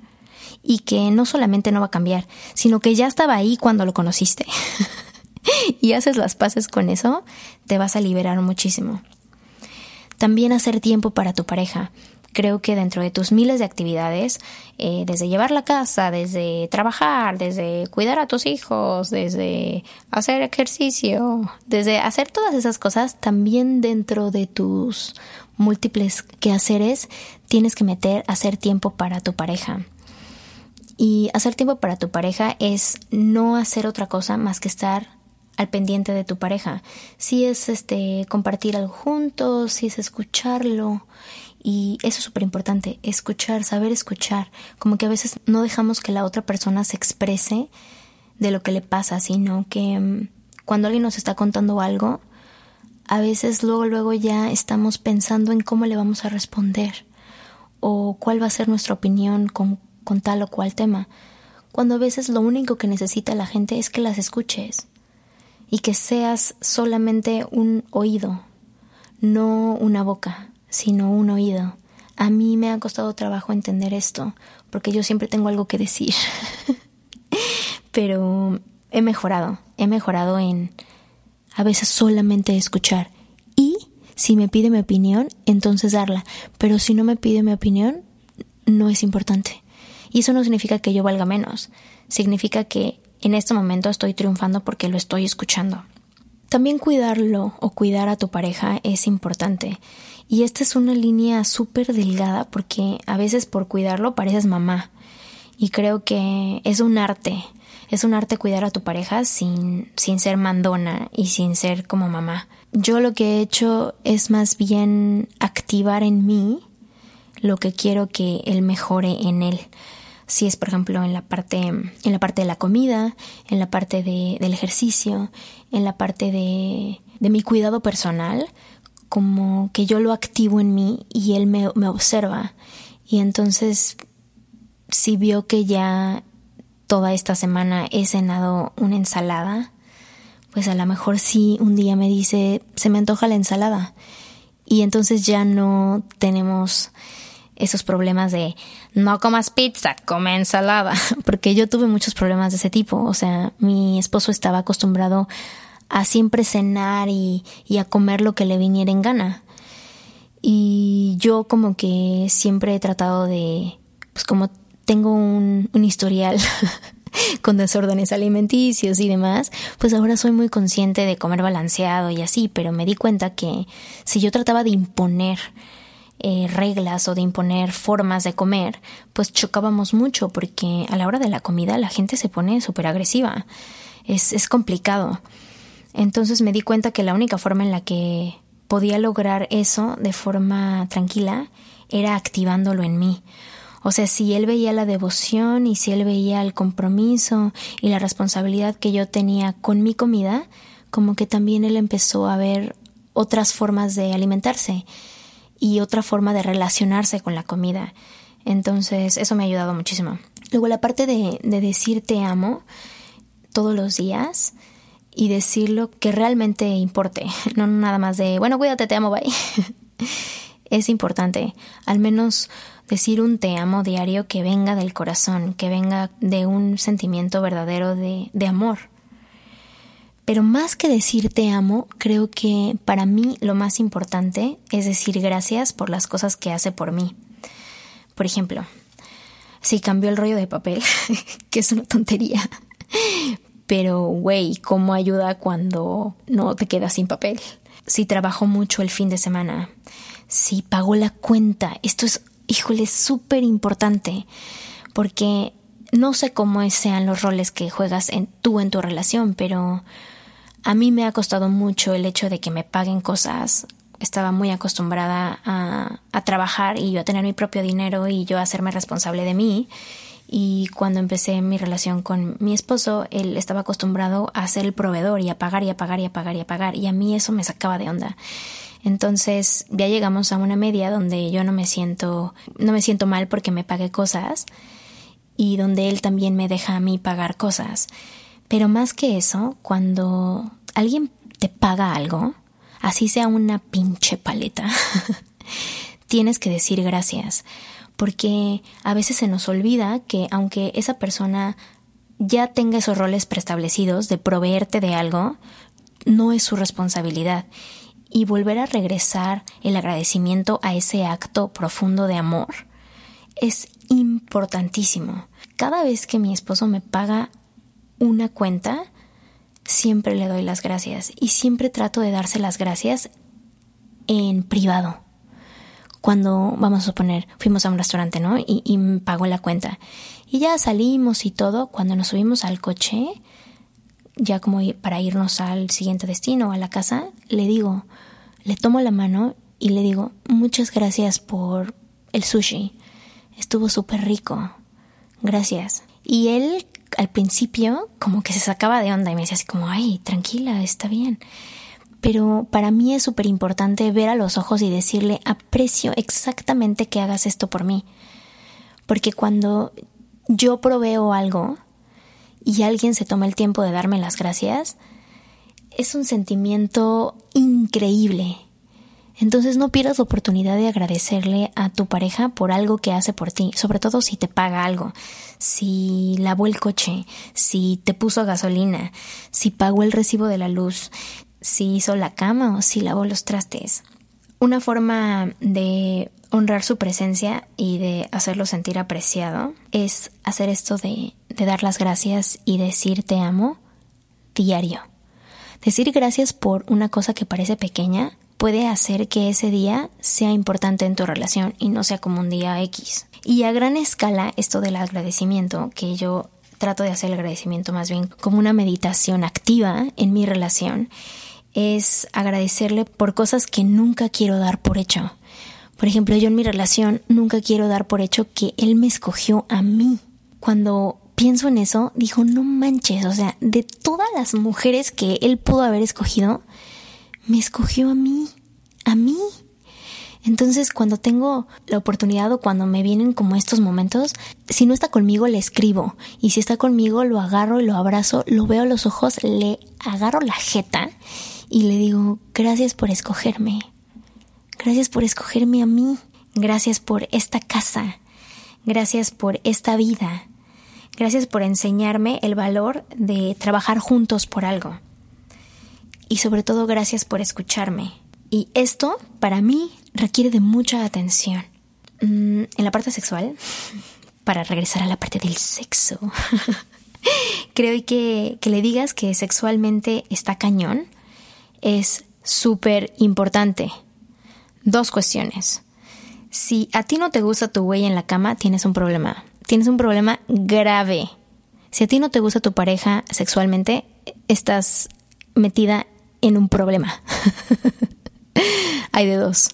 y que no solamente no va a cambiar, sino que ya estaba ahí cuando lo conociste. y haces las paces con eso, te vas a liberar muchísimo. También hacer tiempo para tu pareja. Creo que dentro de tus miles de actividades, eh, desde llevar la casa, desde trabajar, desde cuidar a tus hijos, desde hacer ejercicio, desde hacer todas esas cosas, también dentro de tus múltiples quehaceres, tienes que meter hacer tiempo para tu pareja. Y hacer tiempo para tu pareja es no hacer otra cosa más que estar al pendiente de tu pareja. Si es este compartir algo juntos, si es escucharlo. Y eso es súper importante, escuchar, saber escuchar. Como que a veces no dejamos que la otra persona se exprese de lo que le pasa, sino que mm, cuando alguien nos está contando algo, a veces luego, luego ya estamos pensando en cómo le vamos a responder o cuál va a ser nuestra opinión con, con tal o cual tema, cuando a veces lo único que necesita la gente es que las escuches y que seas solamente un oído, no una boca, sino un oído. A mí me ha costado trabajo entender esto, porque yo siempre tengo algo que decir. Pero he mejorado, he mejorado en a veces solamente escuchar. Y si me pide mi opinión, entonces darla. Pero si no me pide mi opinión, no es importante. Y eso no significa que yo valga menos. Significa que en este momento estoy triunfando porque lo estoy escuchando. También cuidarlo o cuidar a tu pareja es importante. Y esta es una línea súper delgada porque a veces por cuidarlo pareces mamá. Y creo que es un arte es un arte cuidar a tu pareja sin, sin ser mandona y sin ser como mamá. Yo lo que he hecho es más bien activar en mí lo que quiero que él mejore en él. Si es, por ejemplo, en la parte, en la parte de la comida, en la parte de, del ejercicio, en la parte de, de mi cuidado personal, como que yo lo activo en mí y él me, me observa. Y entonces, si vio que ya toda esta semana he cenado una ensalada, pues a lo mejor sí un día me dice, se me antoja la ensalada. Y entonces ya no tenemos esos problemas de no comas pizza, come ensalada, porque yo tuve muchos problemas de ese tipo. O sea, mi esposo estaba acostumbrado a siempre cenar y, y a comer lo que le viniera en gana. Y yo como que siempre he tratado de, pues como tengo un, historial con desórdenes alimenticios y demás, pues ahora soy muy consciente de comer balanceado y así, pero me di cuenta que si yo trataba de imponer eh, reglas o de imponer formas de comer, pues chocábamos mucho porque a la hora de la comida la gente se pone súper agresiva. Es, es complicado. Entonces me di cuenta que la única forma en la que podía lograr eso de forma tranquila era activándolo en mí. O sea, si él veía la devoción y si él veía el compromiso y la responsabilidad que yo tenía con mi comida, como que también él empezó a ver otras formas de alimentarse y otra forma de relacionarse con la comida. Entonces, eso me ha ayudado muchísimo. Luego la parte de, de decir te amo todos los días y decirlo que realmente importe, no nada más de, bueno, cuídate, te amo, bye. es importante, al menos decir un te amo diario que venga del corazón, que venga de un sentimiento verdadero de, de amor. Pero más que decir te amo, creo que para mí lo más importante es decir gracias por las cosas que hace por mí. Por ejemplo, si cambió el rollo de papel, que es una tontería, pero güey, ¿cómo ayuda cuando no te quedas sin papel? Si trabajó mucho el fin de semana, si pagó la cuenta, esto es, híjole, súper importante, porque no sé cómo sean los roles que juegas en, tú en tu relación, pero a mí me ha costado mucho el hecho de que me paguen cosas. Estaba muy acostumbrada a, trabajar y yo a tener mi propio dinero y yo a hacerme responsable de mí. Y cuando empecé mi relación con mi esposo, él estaba acostumbrado a ser el proveedor y a pagar y a pagar y a pagar y a pagar. Y a mí eso me sacaba de onda. Entonces ya llegamos a una media donde yo no me siento, no me siento mal porque me pague cosas y donde él también me deja a mí pagar cosas. Pero más que eso, cuando alguien te paga algo, así sea una pinche paleta, tienes que decir gracias porque a veces se nos olvida que aunque esa persona ya tenga esos roles preestablecidos de proveerte de algo, no es su responsabilidad. Y volver a regresar el agradecimiento a ese acto profundo de amor es importantísimo. Cada vez que mi esposo me paga una cuenta, siempre le doy las gracias y siempre trato de darse las gracias en privado cuando, vamos a suponer, fuimos a un restaurante, ¿no? Y, y pagó la cuenta. Y ya salimos y todo, cuando nos subimos al coche, ya como para irnos al siguiente destino, a la casa, le digo, le tomo la mano y le digo, muchas gracias por el sushi. Estuvo súper rico. Gracias. Y él al principio como que se sacaba de onda y me decía así como, ay, tranquila, está bien pero para mí es súper importante ver a los ojos y decirle aprecio exactamente que hagas esto por mí. Porque cuando yo proveo algo y alguien se toma el tiempo de darme las gracias, es un sentimiento increíble. Entonces no pierdas la oportunidad de agradecerle a tu pareja por algo que hace por ti, sobre todo si te paga algo, si lavó el coche, si te puso gasolina, si pagó el recibo de la luz, si hizo la cama o si lavó los trastes. Una forma de honrar su presencia y de hacerlo sentir apreciado es hacer esto de, de dar las gracias y decir te amo diario. Decir gracias por una cosa que parece pequeña puede hacer que ese día sea importante en tu relación y no sea como un día X. Y a gran escala, esto del agradecimiento, que yo trato de hacer el agradecimiento más bien como una meditación activa en mi relación, es agradecerle por cosas que nunca quiero dar por hecho. Por ejemplo, yo en mi relación nunca quiero dar por hecho que él me escogió a mí. Cuando pienso en eso, dijo, no manches, o sea, de todas las mujeres que él pudo haber escogido, me escogió a mí, a mí. Entonces, cuando tengo la oportunidad o cuando me vienen como estos momentos, si no está conmigo, le escribo. Y si está conmigo, lo agarro y lo abrazo, lo veo a los ojos, le agarro la jeta y le digo, gracias por escogerme, gracias por escogerme a mí, gracias por esta casa, gracias por esta vida, gracias por enseñarme el valor de trabajar juntos por algo y sobre todo gracias por escucharme. Y esto, para mí, requiere de mucha atención. Mm, en la parte sexual, para regresar a la parte del sexo, creo que, que le digas que sexualmente está cañón es súper importante. Dos cuestiones. Si a ti no te gusta tu güey en la cama, tienes un problema. Tienes un problema grave. Si a ti no te gusta tu pareja sexualmente, estás metida en un problema. Hay de dos.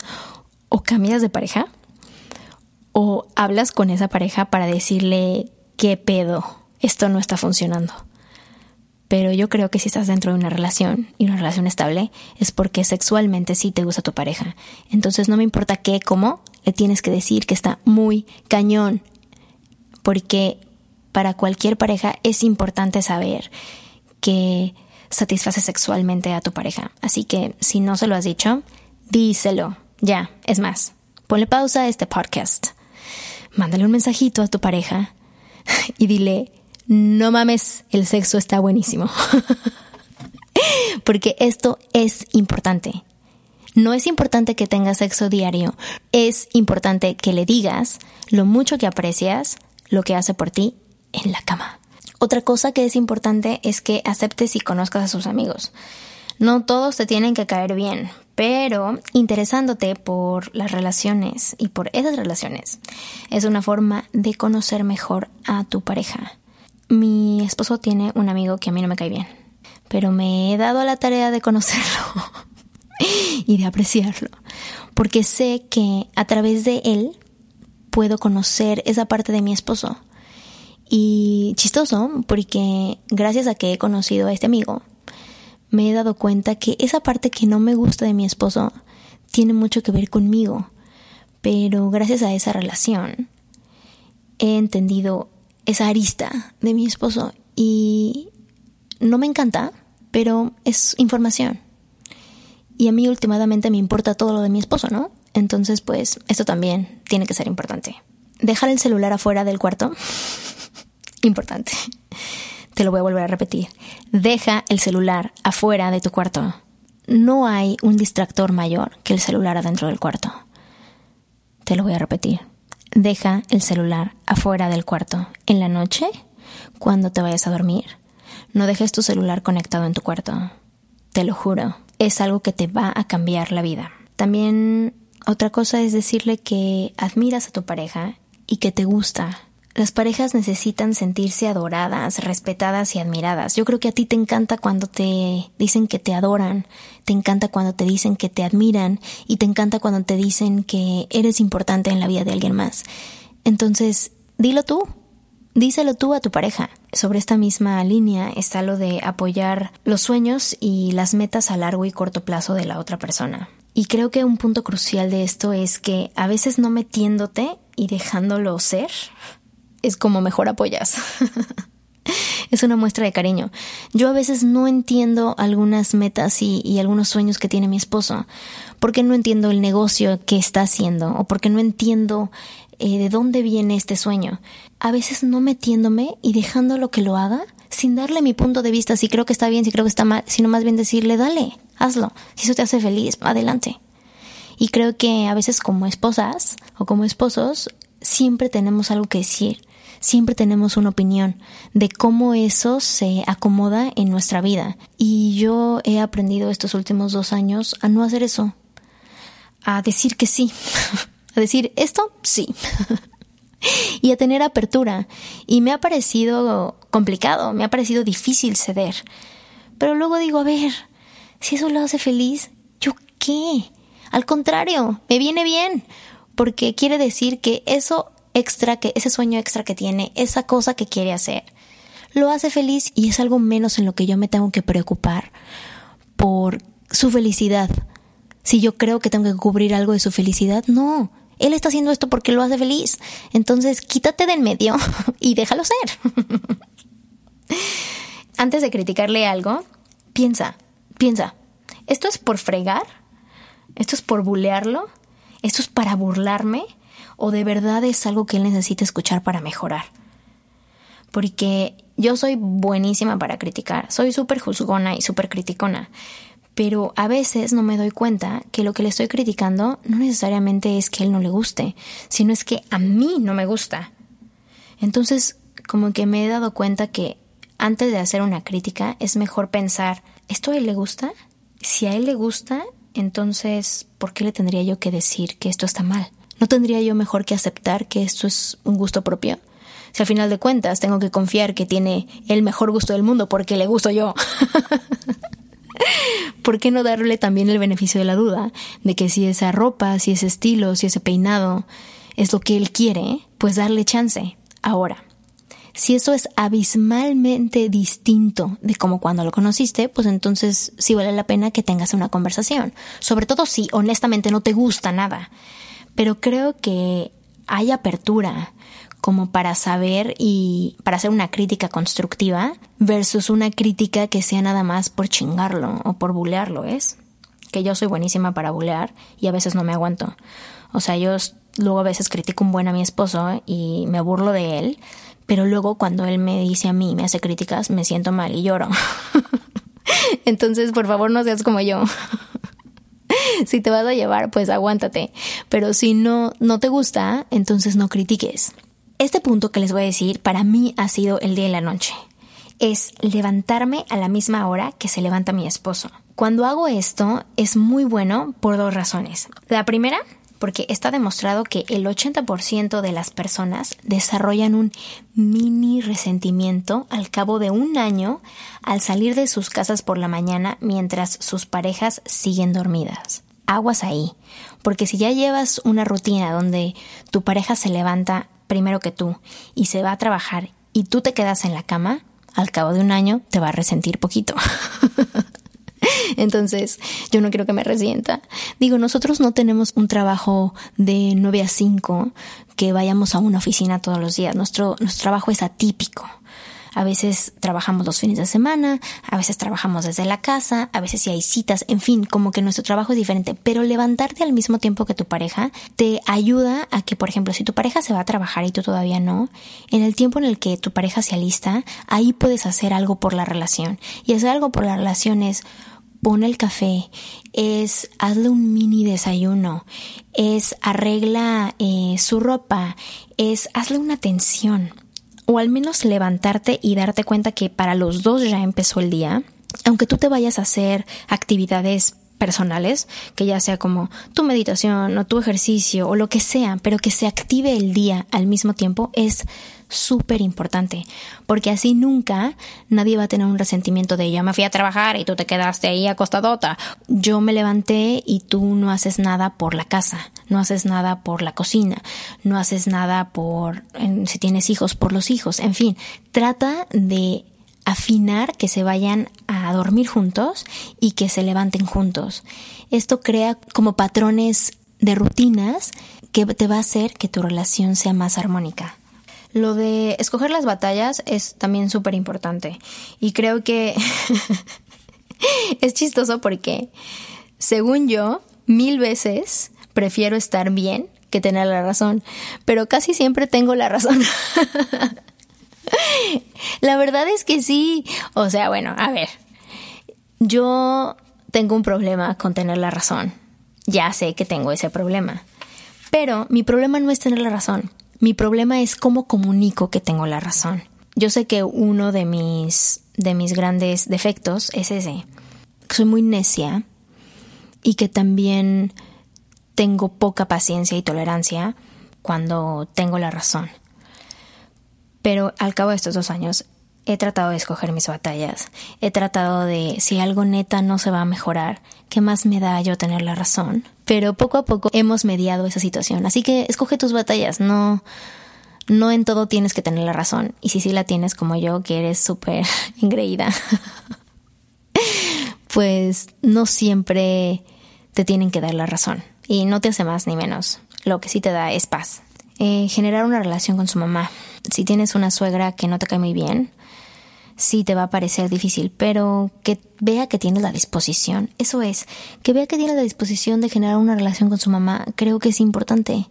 O cambias de pareja o hablas con esa pareja para decirle qué pedo, esto no está funcionando. Pero yo creo que si estás dentro de una relación y una relación estable es porque sexualmente sí te gusta tu pareja. Entonces no me importa qué, cómo, le tienes que decir que está muy cañón. Porque para cualquier pareja es importante saber que satisface sexualmente a tu pareja. Así que si no se lo has dicho, díselo. Ya, es más, ponle pausa a este podcast. Mándale un mensajito a tu pareja y dile, no mames, el sexo está buenísimo. Porque esto es importante. No es importante que tengas sexo diario, es importante que le digas lo mucho que aprecias lo que hace por ti en la cama. Otra cosa que es importante es que aceptes y conozcas a sus amigos. No todos te tienen que caer bien, pero interesándote por las relaciones y por esas relaciones es una forma de conocer mejor a tu pareja. Mi esposo tiene un amigo que a mí no me cae bien, pero me he dado la tarea de conocerlo y de apreciarlo, porque sé que a través de él puedo conocer esa parte de mi esposo. Y chistoso, porque gracias a que he conocido a este amigo, me he dado cuenta que esa parte que no me gusta de mi esposo tiene mucho que ver conmigo. Pero gracias a esa relación he entendido esa arista de mi esposo y no me encanta, pero es información. Y a mí últimamente me importa todo lo de mi esposo, ¿no? Entonces, pues, esto también tiene que ser importante. Dejar el celular afuera del cuarto. importante. Te lo voy a volver a repetir. Deja el celular afuera de tu cuarto. No hay un distractor mayor que el celular adentro del cuarto. Te lo voy a repetir. Deja el celular afuera del cuarto. En la noche, cuando te vayas a dormir, no dejes tu celular conectado en tu cuarto. Te lo juro es algo que te va a cambiar la vida. También otra cosa es decirle que admiras a tu pareja y que te gusta. Las parejas necesitan sentirse adoradas, respetadas y admiradas. Yo creo que a ti te encanta cuando te dicen que te adoran, te encanta cuando te dicen que te admiran y te encanta cuando te dicen que eres importante en la vida de alguien más. Entonces, dilo tú, díselo tú a tu pareja. Sobre esta misma línea está lo de apoyar los sueños y las metas a largo y corto plazo de la otra persona. Y creo que un punto crucial de esto es que a veces no metiéndote y dejándolo ser es como mejor apoyas. es una muestra de cariño. Yo a veces no entiendo algunas metas y, y, algunos sueños que tiene mi esposo, porque no entiendo el negocio que está haciendo o porque no entiendo eh, de dónde viene este sueño. A veces no metiéndome y dejándolo que lo haga sin darle mi punto de vista, si creo que está bien, si creo que está mal, sino más bien decirle, dale, hazlo. Si eso te hace feliz, adelante. Y creo que a veces como esposas o como esposos siempre tenemos algo que decir, siempre tenemos una opinión de cómo eso se acomoda en nuestra vida. Y yo he aprendido estos últimos dos años a no hacer eso, a decir que sí. a decir esto sí. y a tener apertura. Y me ha parecido complicado, me ha parecido difícil ceder. Pero luego digo, a ver, si eso lo hace feliz, ¿yo qué? Al contrario, me viene bien, porque quiere decir que eso extra, que ese sueño extra que tiene, esa cosa que quiere hacer, lo hace feliz y es algo menos en lo que yo me tengo que preocupar por su felicidad. Si yo creo que tengo que cubrir algo de su felicidad, no, él está haciendo esto porque lo hace feliz. Entonces, quítate del medio y déjalo ser. Antes de criticarle algo, piensa, piensa, ¿esto es por fregar? ¿Esto es por bulearlo? ¿Esto es para burlarme? ¿O de verdad es algo que él necesita escuchar para mejorar? Porque yo soy buenísima para criticar, soy súper juzgona y súper criticona pero a veces no me doy cuenta que lo que le estoy criticando no necesariamente es que él no le guste, sino es que a mí no me gusta. Entonces, como que me he dado cuenta que antes de hacer una crítica es mejor pensar, ¿esto a él le gusta? Si a él le gusta, entonces, ¿por qué le tendría yo que decir que esto está mal? ¿No tendría yo mejor que aceptar que esto es un gusto propio? Si al final de cuentas tengo que confiar que tiene el mejor gusto del mundo porque le gusto yo. ¿por qué no darle también el beneficio de la duda de que si esa ropa, si ese estilo, si ese peinado es lo que él quiere, pues darle chance? Ahora, si eso es abismalmente distinto de como cuando lo conociste, pues entonces sí vale la pena que tengas una conversación. Sobre todo si honestamente no te gusta nada. Pero creo que hay apertura como para saber y para hacer una crítica constructiva versus una crítica que sea nada más por chingarlo o por bulearlo, ¿es? Que yo soy buenísima para bulear y a veces no me aguanto. O sea, yo luego a veces critico un buen a mi esposo y me burlo de él, pero luego cuando él me dice a mí, me hace críticas, me siento mal y lloro. Entonces, por favor, no seas como yo. si te vas a llevar, pues aguántate. Pero si no, no te gusta, entonces no critiques. Este punto que les voy a decir para mí ha sido el día y la noche. Es levantarme a la misma hora que se levanta mi esposo. Cuando hago esto es muy bueno por dos razones. La primera porque está demostrado que el 80% de las personas desarrollan un mini resentimiento al cabo de un año al salir de sus casas por la mañana mientras sus parejas siguen dormidas. Aguas ahí, porque si ya llevas una rutina donde tu pareja se levanta primero que tú y se va a trabajar y tú te quedas en la cama, al cabo de un año te va a resentir poquito. Entonces, yo no quiero que me resienta. Digo, nosotros no tenemos un trabajo de 9 a 5 que vayamos a una oficina todos los días. Nuestro, nuestro trabajo es atípico. A veces trabajamos los fines de semana, a veces trabajamos desde la casa, a veces si hay citas, en fin, como que nuestro trabajo es diferente, pero levantarte al mismo tiempo que tu pareja te ayuda a que, por ejemplo, si tu pareja se va a trabajar y tú todavía no, en el tiempo en el que tu pareja se alista, ahí puedes hacer algo por la relación. Y hacer algo por la relación es pon el café, es hazle un mini desayuno, es arregla eh, su ropa, es hazle una atención o al menos levantarte y darte cuenta que para los dos ya empezó el día, aunque tú te vayas a hacer actividades personales, que ya sea como tu meditación o tu ejercicio o lo que sea, pero que se active el día al mismo tiempo es súper importante, porque así nunca nadie va a tener un resentimiento de yo me fui a trabajar y tú te quedaste ahí acostadota, yo me levanté y tú no haces nada por la casa, no haces nada por la cocina, no haces nada por, si tienes hijos, por los hijos, en fin, trata de afinar que se vayan a dormir juntos y que se levanten juntos. Esto crea como patrones de rutinas que te va a hacer que tu relación sea más armónica. Lo de escoger las batallas es también súper importante. Y creo que es chistoso porque, según yo, mil veces prefiero estar bien que tener la razón. Pero casi siempre tengo la razón. la verdad es que sí. O sea, bueno, a ver. Yo tengo un problema con tener la razón. Ya sé que tengo ese problema. Pero mi problema no es tener la razón. Mi problema es cómo comunico que tengo la razón. Yo sé que uno de mis, de mis grandes defectos es ese. Soy muy necia y que también tengo poca paciencia y tolerancia cuando tengo la razón. Pero al cabo de estos dos años he tratado de escoger mis batallas. He tratado de, si algo neta no se va a mejorar, ¿qué más me da yo tener la razón? Pero poco a poco hemos mediado esa situación. Así que escoge tus batallas, no, no en todo tienes que tener la razón. Y si sí la tienes como yo, que eres súper engreída, pues no siempre te tienen que dar la razón. Y no te hace más ni menos. Lo que sí te da es paz. Eh, generar una relación con su mamá. Si tienes una suegra que no te cae muy bien, sí te va a parecer difícil, pero que vea que tiene la disposición, eso es, que vea que tiene la disposición de generar una relación con su mamá, creo que es importante,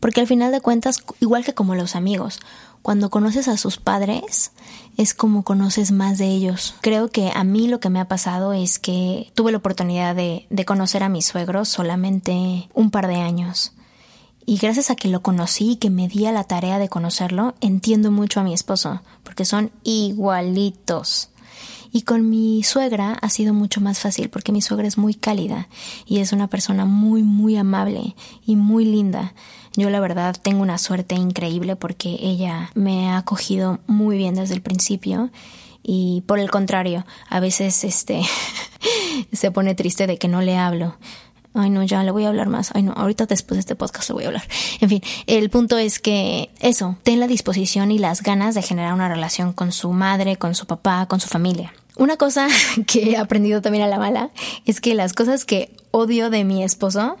porque al final de cuentas, igual que como los amigos, cuando conoces a sus padres, es como conoces más de ellos. Creo que a mí lo que me ha pasado es que tuve la oportunidad de, de conocer a mis suegros solamente un par de años. Y gracias a que lo conocí y que me di a la tarea de conocerlo, entiendo mucho a mi esposo, porque son igualitos. Y con mi suegra ha sido mucho más fácil, porque mi suegra es muy cálida y es una persona muy, muy amable y muy linda. Yo la verdad tengo una suerte increíble porque ella me ha acogido muy bien desde el principio y por el contrario, a veces este se pone triste de que no le hablo Ay, no, ya le voy a hablar más. Ay, no, ahorita después de este podcast le voy a hablar. En fin, el punto es que eso, ten la disposición y las ganas de generar una relación con su madre, con su papá, con su familia. Una cosa que he aprendido también a la mala es que las cosas que odio de mi esposo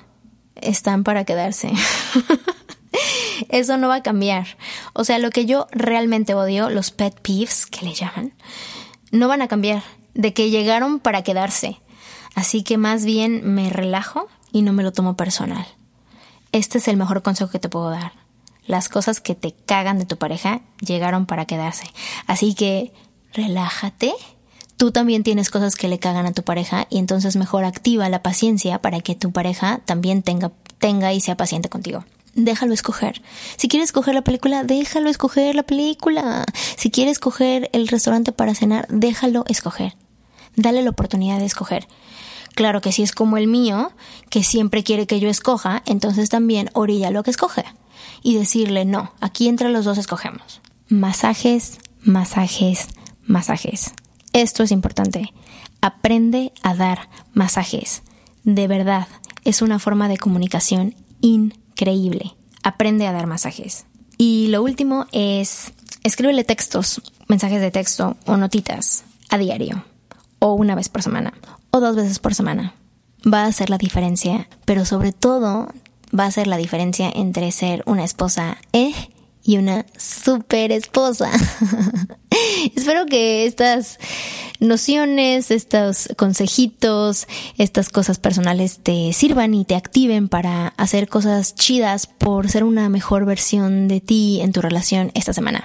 están para quedarse. Eso no va a cambiar. O sea, lo que yo realmente odio, los pet peeves que le llaman, no van a cambiar. De que llegaron para quedarse. Así que más bien me relajo y no me lo tomo personal. Este es el mejor consejo que te puedo dar. Las cosas que te cagan de tu pareja llegaron para quedarse. Así que relájate. Tú también tienes cosas que le cagan a tu pareja y entonces mejor activa la paciencia para que tu pareja también tenga, tenga y sea paciente contigo déjalo escoger. Si quieres escoger la película, déjalo escoger la película. Si quieres escoger el restaurante para cenar, déjalo escoger. Dale la oportunidad de escoger. Claro que si es como el mío, que siempre quiere que yo escoja, entonces también orilla lo que escoge. Y decirle, no, aquí entre los dos escogemos. Masajes, masajes, masajes. Esto es importante. Aprende a dar masajes. De verdad, es una forma de comunicación increíble. Aprende a dar masajes. Y lo último es, escríbele textos, mensajes de texto o notitas a diario, o una vez por semana, o dos veces por semana. Va a hacer la diferencia, pero sobre todo va a ser la diferencia entre ser una esposa eh y una super esposa. Espero que estas nociones, estos consejitos, estas cosas personales te sirvan y te activen para hacer cosas chidas por ser una mejor versión de ti en tu relación esta semana.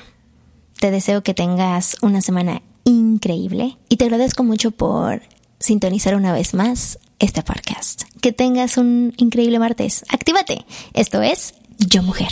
Te deseo que tengas una semana increíble y te agradezco mucho por sintonizar una vez más este podcast. Que tengas un increíble martes. Actívate. Esto es Yo Mujer.